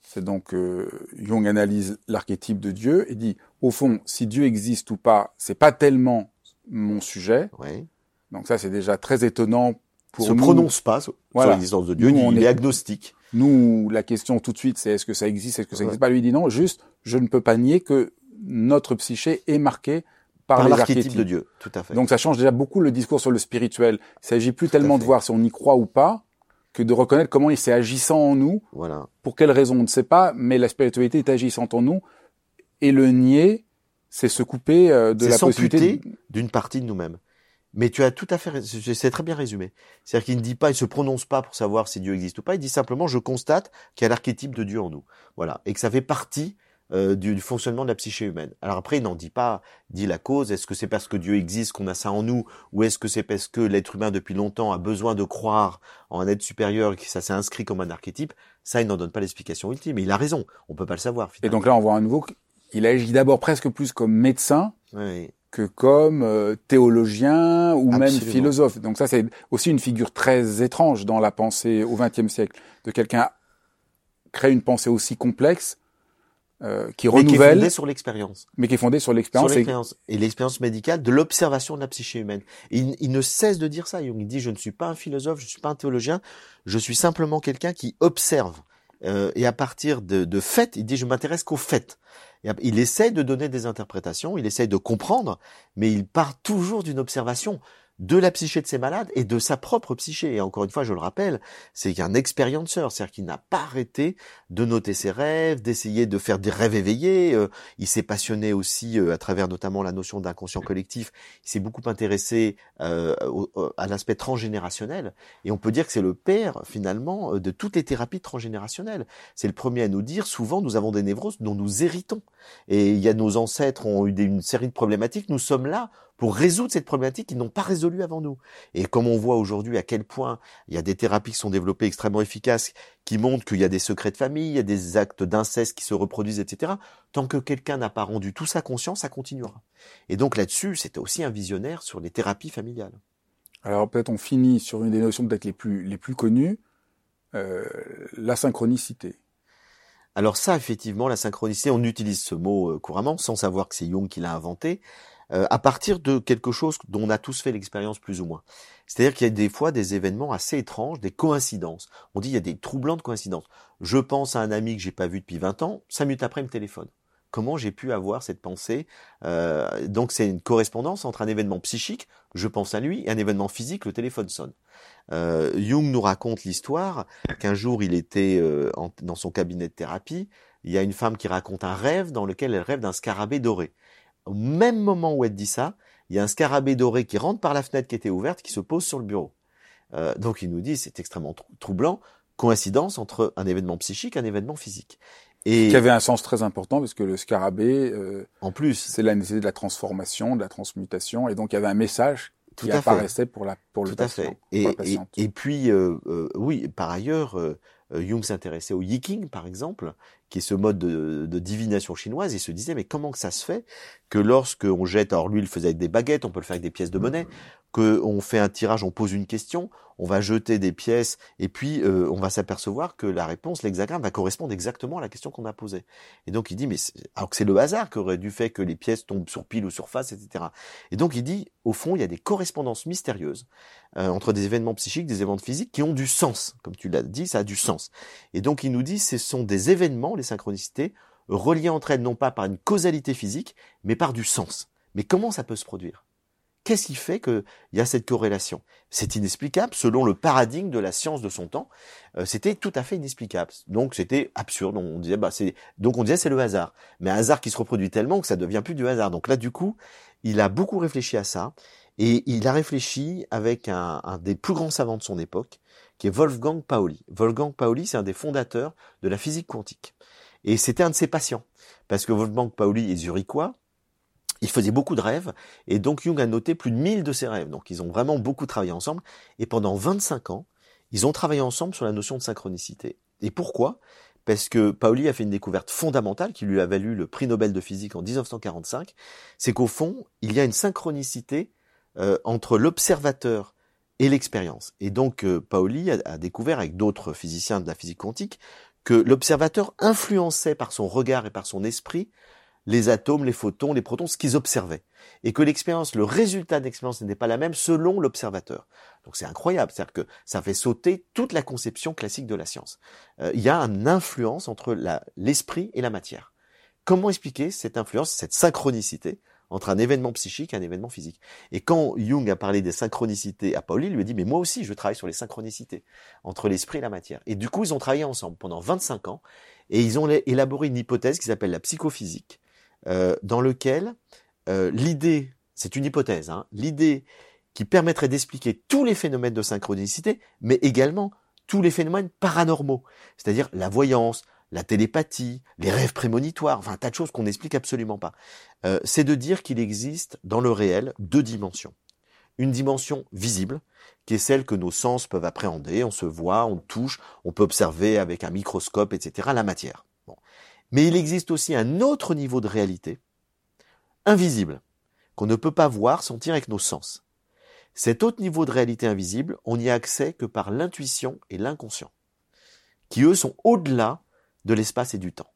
c'est donc euh, Jung analyse l'archétype de Dieu et dit, au fond, si Dieu existe ou pas, c'est pas tellement mon sujet. Oui. Donc ça, c'est déjà très étonnant pour se prononce pas sur l'existence de Dieu, on est agnostique. Nous, la question tout de suite, c'est est-ce que ça existe, est-ce que ça existe pas? Lui dit non, juste, je ne peux pas nier que notre psyché est marquée par, par l'archétype de Dieu. Tout à fait. Donc ça change déjà beaucoup le discours sur le spirituel. Il s'agit plus tellement de voir si on y croit ou pas, que de reconnaître comment il s'est agissant en nous. Voilà. Pour quelle raison, on ne sait pas, mais la spiritualité est agissante en nous. Et le nier, c'est se couper euh, de la possibilité d'une partie de nous-mêmes. Mais tu as tout à fait, c'est très bien résumé. C'est-à-dire qu'il ne dit pas, il se prononce pas pour savoir si Dieu existe ou pas. Il dit simplement, je constate qu'il y a l'archétype de Dieu en nous. Voilà. Et que ça fait partie euh, du, fonctionnement de la psyché humaine. Alors après, il n'en dit pas, dit la cause. Est-ce que c'est parce que Dieu existe qu'on a ça en nous, ou est-ce que c'est parce que l'être humain depuis longtemps a besoin de croire en un être supérieur et que ça s'est inscrit comme un archétype? Ça, il n'en donne pas l'explication ultime. Mais il a raison. On peut pas le savoir. Et donc là, on voit à nouveau qu'il agit d'abord presque plus comme médecin. Oui que comme euh, théologien ou même philosophe. Donc ça, c'est aussi une figure très étrange dans la pensée au XXe siècle, de quelqu'un créer une pensée aussi complexe, euh, qui renouvelle, mais qui est fondée sur l'expérience, mais qui est fondée sur l'expérience, et, l'expérience médicale de l'observation de la psyché humaine. il, il, ne cesse de dire ça. Il dit je ne suis pas un philosophe, je ne suis pas un théologien, je suis simplement quelqu'un qui observe. Euh, et à partir de, de faits, il dit je m'intéresse qu'aux faits. Il essaie de donner des interprétations, il essaie de comprendre, mais il part toujours d'une observation de la psyché de ces malades et de sa propre psyché. Et encore une fois, je le rappelle, c'est qu'un expérienceur, c'est-à-dire qu'il n'a pas arrêté de noter ses rêves, d'essayer de faire des rêves éveillés. Euh, il s'est passionné aussi euh, à travers notamment la notion d'inconscient collectif. Il s'est beaucoup intéressé euh, à l'aspect transgénérationnel. Et on peut dire que c'est le père, finalement, de toutes les thérapies transgénérationnelles. C'est le premier à nous dire, souvent, nous avons des névroses dont nous héritons. Et il y a nos ancêtres ont eu une série de problématiques. Nous sommes là pour résoudre cette problématique qu'ils n'ont pas résolu avant nous. Et comme on voit aujourd'hui à quel point il y a des thérapies qui sont développées extrêmement efficaces, qui montrent qu'il y a des secrets de famille, il y a des actes d'inceste qui se reproduisent, etc. Tant que quelqu'un n'a pas rendu tout ça conscient, ça continuera. Et donc là-dessus, c'était aussi un visionnaire sur les thérapies familiales. Alors peut-être on finit sur une des notions peut-être les plus, les plus connues, euh, la synchronicité. Alors ça, effectivement, la synchronicité, on utilise ce mot euh, couramment, sans savoir que c'est Jung qui l'a inventé. Euh, à partir de quelque chose dont on a tous fait l'expérience plus ou moins. C'est-à-dire qu'il y a des fois des événements assez étranges, des coïncidences. On dit il y a des troublantes coïncidences. Je pense à un ami que j'ai pas vu depuis 20 ans, cinq minutes après il me téléphone. Comment j'ai pu avoir cette pensée euh, Donc c'est une correspondance entre un événement psychique, je pense à lui, et un événement physique, le téléphone sonne. Euh, Jung nous raconte l'histoire qu'un jour il était euh, dans son cabinet de thérapie, il y a une femme qui raconte un rêve dans lequel elle rêve d'un scarabée doré. Au même moment où elle dit ça, il y a un scarabée doré qui rentre par la fenêtre qui était ouverte, qui se pose sur le bureau. Euh, donc il nous dit, c'est extrêmement troublant, coïncidence entre un événement psychique et un événement physique. Et qui avait un sens très important parce que le scarabée, euh, en plus, c'est la nécessité de la transformation, de la transmutation, et donc il y avait un message qui apparaissait pour la pour le patient. Fait. Et, et, et, puis euh, oui, par ailleurs, Jung s'intéressait au yiking, par exemple, qui est ce mode de, divination chinoise, et se disait, mais comment que ça se fait que lorsque on jette, alors lui il le faisait avec des baguettes, on peut le faire avec des pièces de monnaie, que on fait un tirage, on pose une question, on va jeter des pièces, et puis euh, on va s'apercevoir que la réponse, l'hexagramme, va correspondre exactement à la question qu'on a posée. Et donc il dit, mais alors que c'est le hasard qui aurait dû faire que les pièces tombent sur pile ou sur face, etc. Et donc il dit, au fond, il y a des correspondances mystérieuses euh, entre des événements psychiques, des événements physiques qui ont du sens. Comme tu l'as dit, ça a du sens. Et donc il nous dit, ce sont des événements, les synchronicités, reliés entre elles non pas par une causalité physique, mais par du sens. Mais comment ça peut se produire? Qu'est-ce qui fait qu'il y a cette corrélation? C'est inexplicable selon le paradigme de la science de son temps. Euh, c'était tout à fait inexplicable. Donc c'était absurde. On disait bah c'est donc on disait c'est le hasard. Mais un hasard qui se reproduit tellement que ça devient plus du hasard. Donc là du coup, il a beaucoup réfléchi à ça et il a réfléchi avec un, un des plus grands savants de son époque, qui est Wolfgang Pauli. Wolfgang Pauli, c'est un des fondateurs de la physique quantique. Et c'était un de ses patients. Parce que Wolfgang Pauli est zurichois, il faisait beaucoup de rêves, et donc Jung a noté plus de 1000 de ses rêves. Donc ils ont vraiment beaucoup travaillé ensemble, et pendant 25 ans, ils ont travaillé ensemble sur la notion de synchronicité. Et pourquoi? Parce que Pauli a fait une découverte fondamentale qui lui a valu le prix Nobel de physique en 1945, c'est qu'au fond, il y a une synchronicité euh, entre l'observateur et l'expérience. Et donc euh, Pauli a, a découvert avec d'autres physiciens de la physique quantique que l'observateur influençait par son regard et par son esprit les atomes, les photons, les protons, ce qu'ils observaient. Et que l'expérience, le résultat d'expérience n'était pas la même selon l'observateur. Donc c'est incroyable, c'est-à-dire que ça fait sauter toute la conception classique de la science. Euh, il y a une influence entre l'esprit et la matière. Comment expliquer cette influence, cette synchronicité? Entre un événement psychique et un événement physique. Et quand Jung a parlé des synchronicités à Pauli, il lui a dit, mais moi aussi, je travaille sur les synchronicités entre l'esprit et la matière. Et du coup, ils ont travaillé ensemble pendant 25 ans et ils ont élaboré une hypothèse qui s'appelle la psychophysique, euh, dans lequel euh, l'idée, c'est une hypothèse, hein, l'idée qui permettrait d'expliquer tous les phénomènes de synchronicité, mais également tous les phénomènes paranormaux, c'est-à-dire la voyance, la télépathie, les rêves prémonitoires, enfin un tas de choses qu'on n'explique absolument pas. Euh, c'est de dire qu'il existe dans le réel deux dimensions. Une dimension visible, qui est celle que nos sens peuvent appréhender, on se voit, on touche, on peut observer avec un microscope, etc., la matière. Mais il existe aussi un autre niveau de réalité, invisible, qu'on ne peut pas voir, sentir avec nos sens. Cet autre niveau de réalité invisible, on n'y a accès que par l'intuition et l'inconscient, qui eux sont au-delà de l'espace et du temps.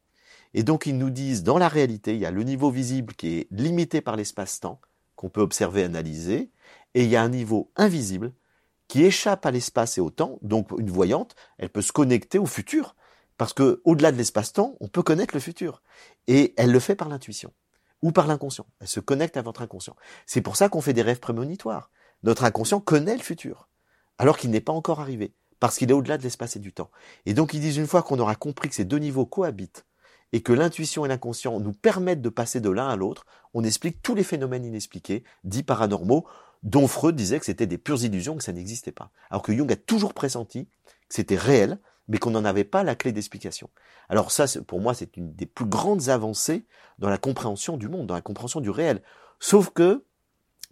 Et donc ils nous disent, dans la réalité, il y a le niveau visible qui est limité par l'espace-temps, qu'on peut observer, analyser, et il y a un niveau invisible qui échappe à l'espace et au temps, donc une voyante, elle peut se connecter au futur, parce que au-delà de l'espace-temps, on peut connaître le futur. Et elle le fait par l'intuition ou par l'inconscient. Elle se connecte à votre inconscient. C'est pour ça qu'on fait des rêves prémonitoires. notre inconscient connaît le futur, alors qu'il n'est pas encore arrivé, parce qu'il est au-delà de l'espace et du temps. Et donc ils disent une fois qu'on aura compris que ces deux niveaux cohabitent, et que l'intuition et l'inconscient nous permettent de passer de l'un à l'autre, on explique tous les phénomènes inexpliqués, dits paranormaux, dont Freud disait que c'était des pures illusions, que ça n'existait pas. Alors que Jung a toujours pressenti que c'était réel, mais qu'on n'en avait pas la clé d'explication. Alors ça, pour moi, c'est une des plus grandes avancées dans la compréhension du monde, dans la compréhension du réel. Sauf que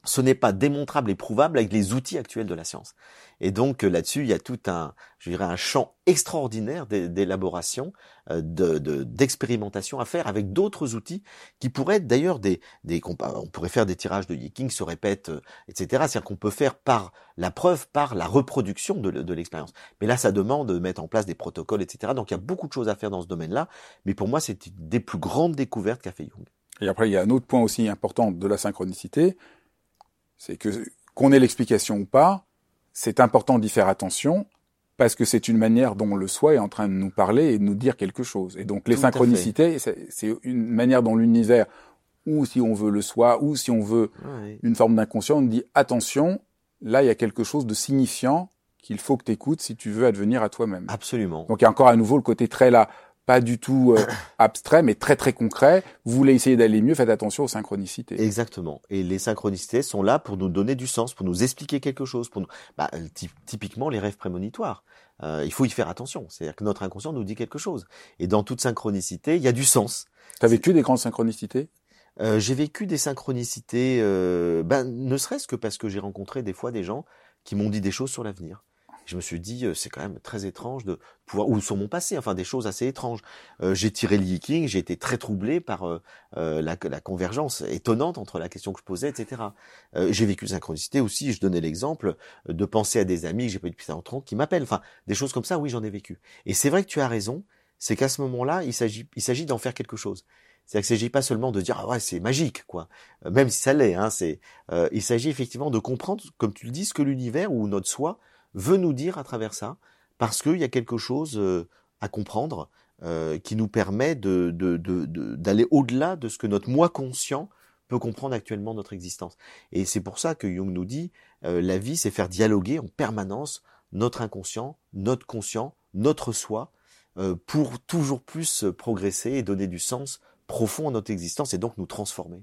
ce n'est pas démontrable et prouvable avec les outils actuels de la science. Et donc euh, là-dessus, il y a tout un, je dirais, un champ extraordinaire d'élaboration, euh, de d'expérimentation à faire avec d'autres outils qui pourraient être d'ailleurs des, des, on pourrait faire des tirages de Yi se répètent, euh, etc. C'est-à-dire qu'on peut faire par la preuve, par la reproduction de, de l'expérience. Mais là, ça demande de mettre en place des protocoles, etc. Donc il y a beaucoup de choses à faire dans ce domaine-là. Mais pour moi, c'est une des plus grandes découvertes qu'a fait Jung. Et après, il y a un autre point aussi important de la synchronicité, c'est que qu'on ait l'explication ou pas, c'est important d'y faire attention parce que c'est une manière dont le soi est en train de nous parler et de nous dire quelque chose. Et donc les synchronicités, c'est une manière dont l'univers, ou si on veut le soi, ou si on veut une forme d'inconscient, on dit attention, là il y a quelque chose de signifiant qu'il faut que tu écoutes si tu veux advenir à toi-même. Absolument. Donc il y a encore à nouveau le côté très là, pas du tout euh, abstrait, mais très très concret. Vous voulez essayer d'aller mieux, faites attention aux synchronicités. Exactement. Et les synchronicités sont là pour nous donner du sens, pour nous expliquer quelque chose. Pour nous... bah, typiquement les rêves prémonitoires. Euh, il faut y faire attention. C'est-à-dire que notre inconscient nous dit quelque chose. Et dans toute synchronicité, il y a du sens. Tu as vécu des grandes synchronicités? Euh, J'ai vécu des synchronicités, euh, ben, ne serait-ce que parce que j'ai rencontré des fois des gens qui m'ont dit des choses sur l'avenir je me suis dit, euh, c'est quand même très étrange de pouvoir, ou sur mon passé, enfin des choses assez étranges. Euh, j'ai tiré le King, j'ai été très troublé par euh, la, la, convergence étonnante entre la question que je posais, etc. j'ai vécu synchronicité aussi, je donnais l'exemple de penser à des amis que j'ai pas eu depuis longtemps qui m'appellent, enfin des choses comme ça, oui j'en ai vécu. Et c'est vrai que tu as raison, c'est qu'à ce moment-là, il s'agit, il s'agit d'en faire quelque chose. C'est-à-dire qu'il ne s'agit pas seulement de dire ah ouais c'est magique quoi, même si ça l'est. Hein, c'est, il s'agit effectivement de comprendre, comme tu le dis, ce que l'univers ou notre soi veut nous dire à travers ça, parce qu'il y a quelque chose euh, à comprendre euh, qui nous permet de, d'aller au-delà de ce que notre moi conscient peut comprendre actuellement notre existence. Et c'est pour ça que Jung nous dit, euh, la vie, c'est faire dialoguer en permanence notre inconscient, notre conscient, notre soi, pour toujours plus progresser et donner du sens profond à notre existence et donc nous transformer.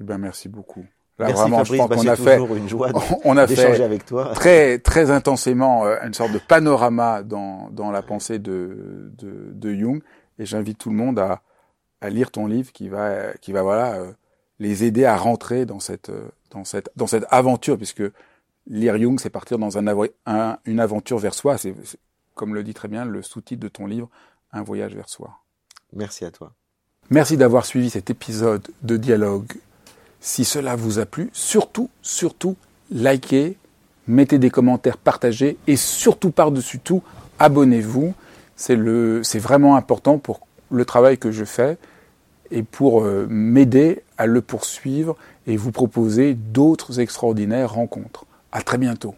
Eh ben, merci beaucoup. Là, vraiment, je pense bah, qu'on a fait, une joie on a fait avec toi. très très intensément euh, une sorte de panorama dans dans la pensée de de, de Jung. Et j'invite tout le monde à à lire ton livre qui va qui va voilà euh, les aider à rentrer dans cette euh, dans cette dans cette aventure puisque lire Jung c'est partir dans un, un, une aventure vers soi. C'est comme le dit très bien le sous-titre de ton livre, un voyage vers soi. Merci à toi. Merci d'avoir suivi cet épisode de dialogue si cela vous a plu, surtout, surtout, likez, mettez des commentaires, partagez et surtout par-dessus tout, abonnez-vous. C'est vraiment important pour le travail que je fais et pour euh, m'aider à le poursuivre et vous proposer d'autres extraordinaires rencontres. À très bientôt.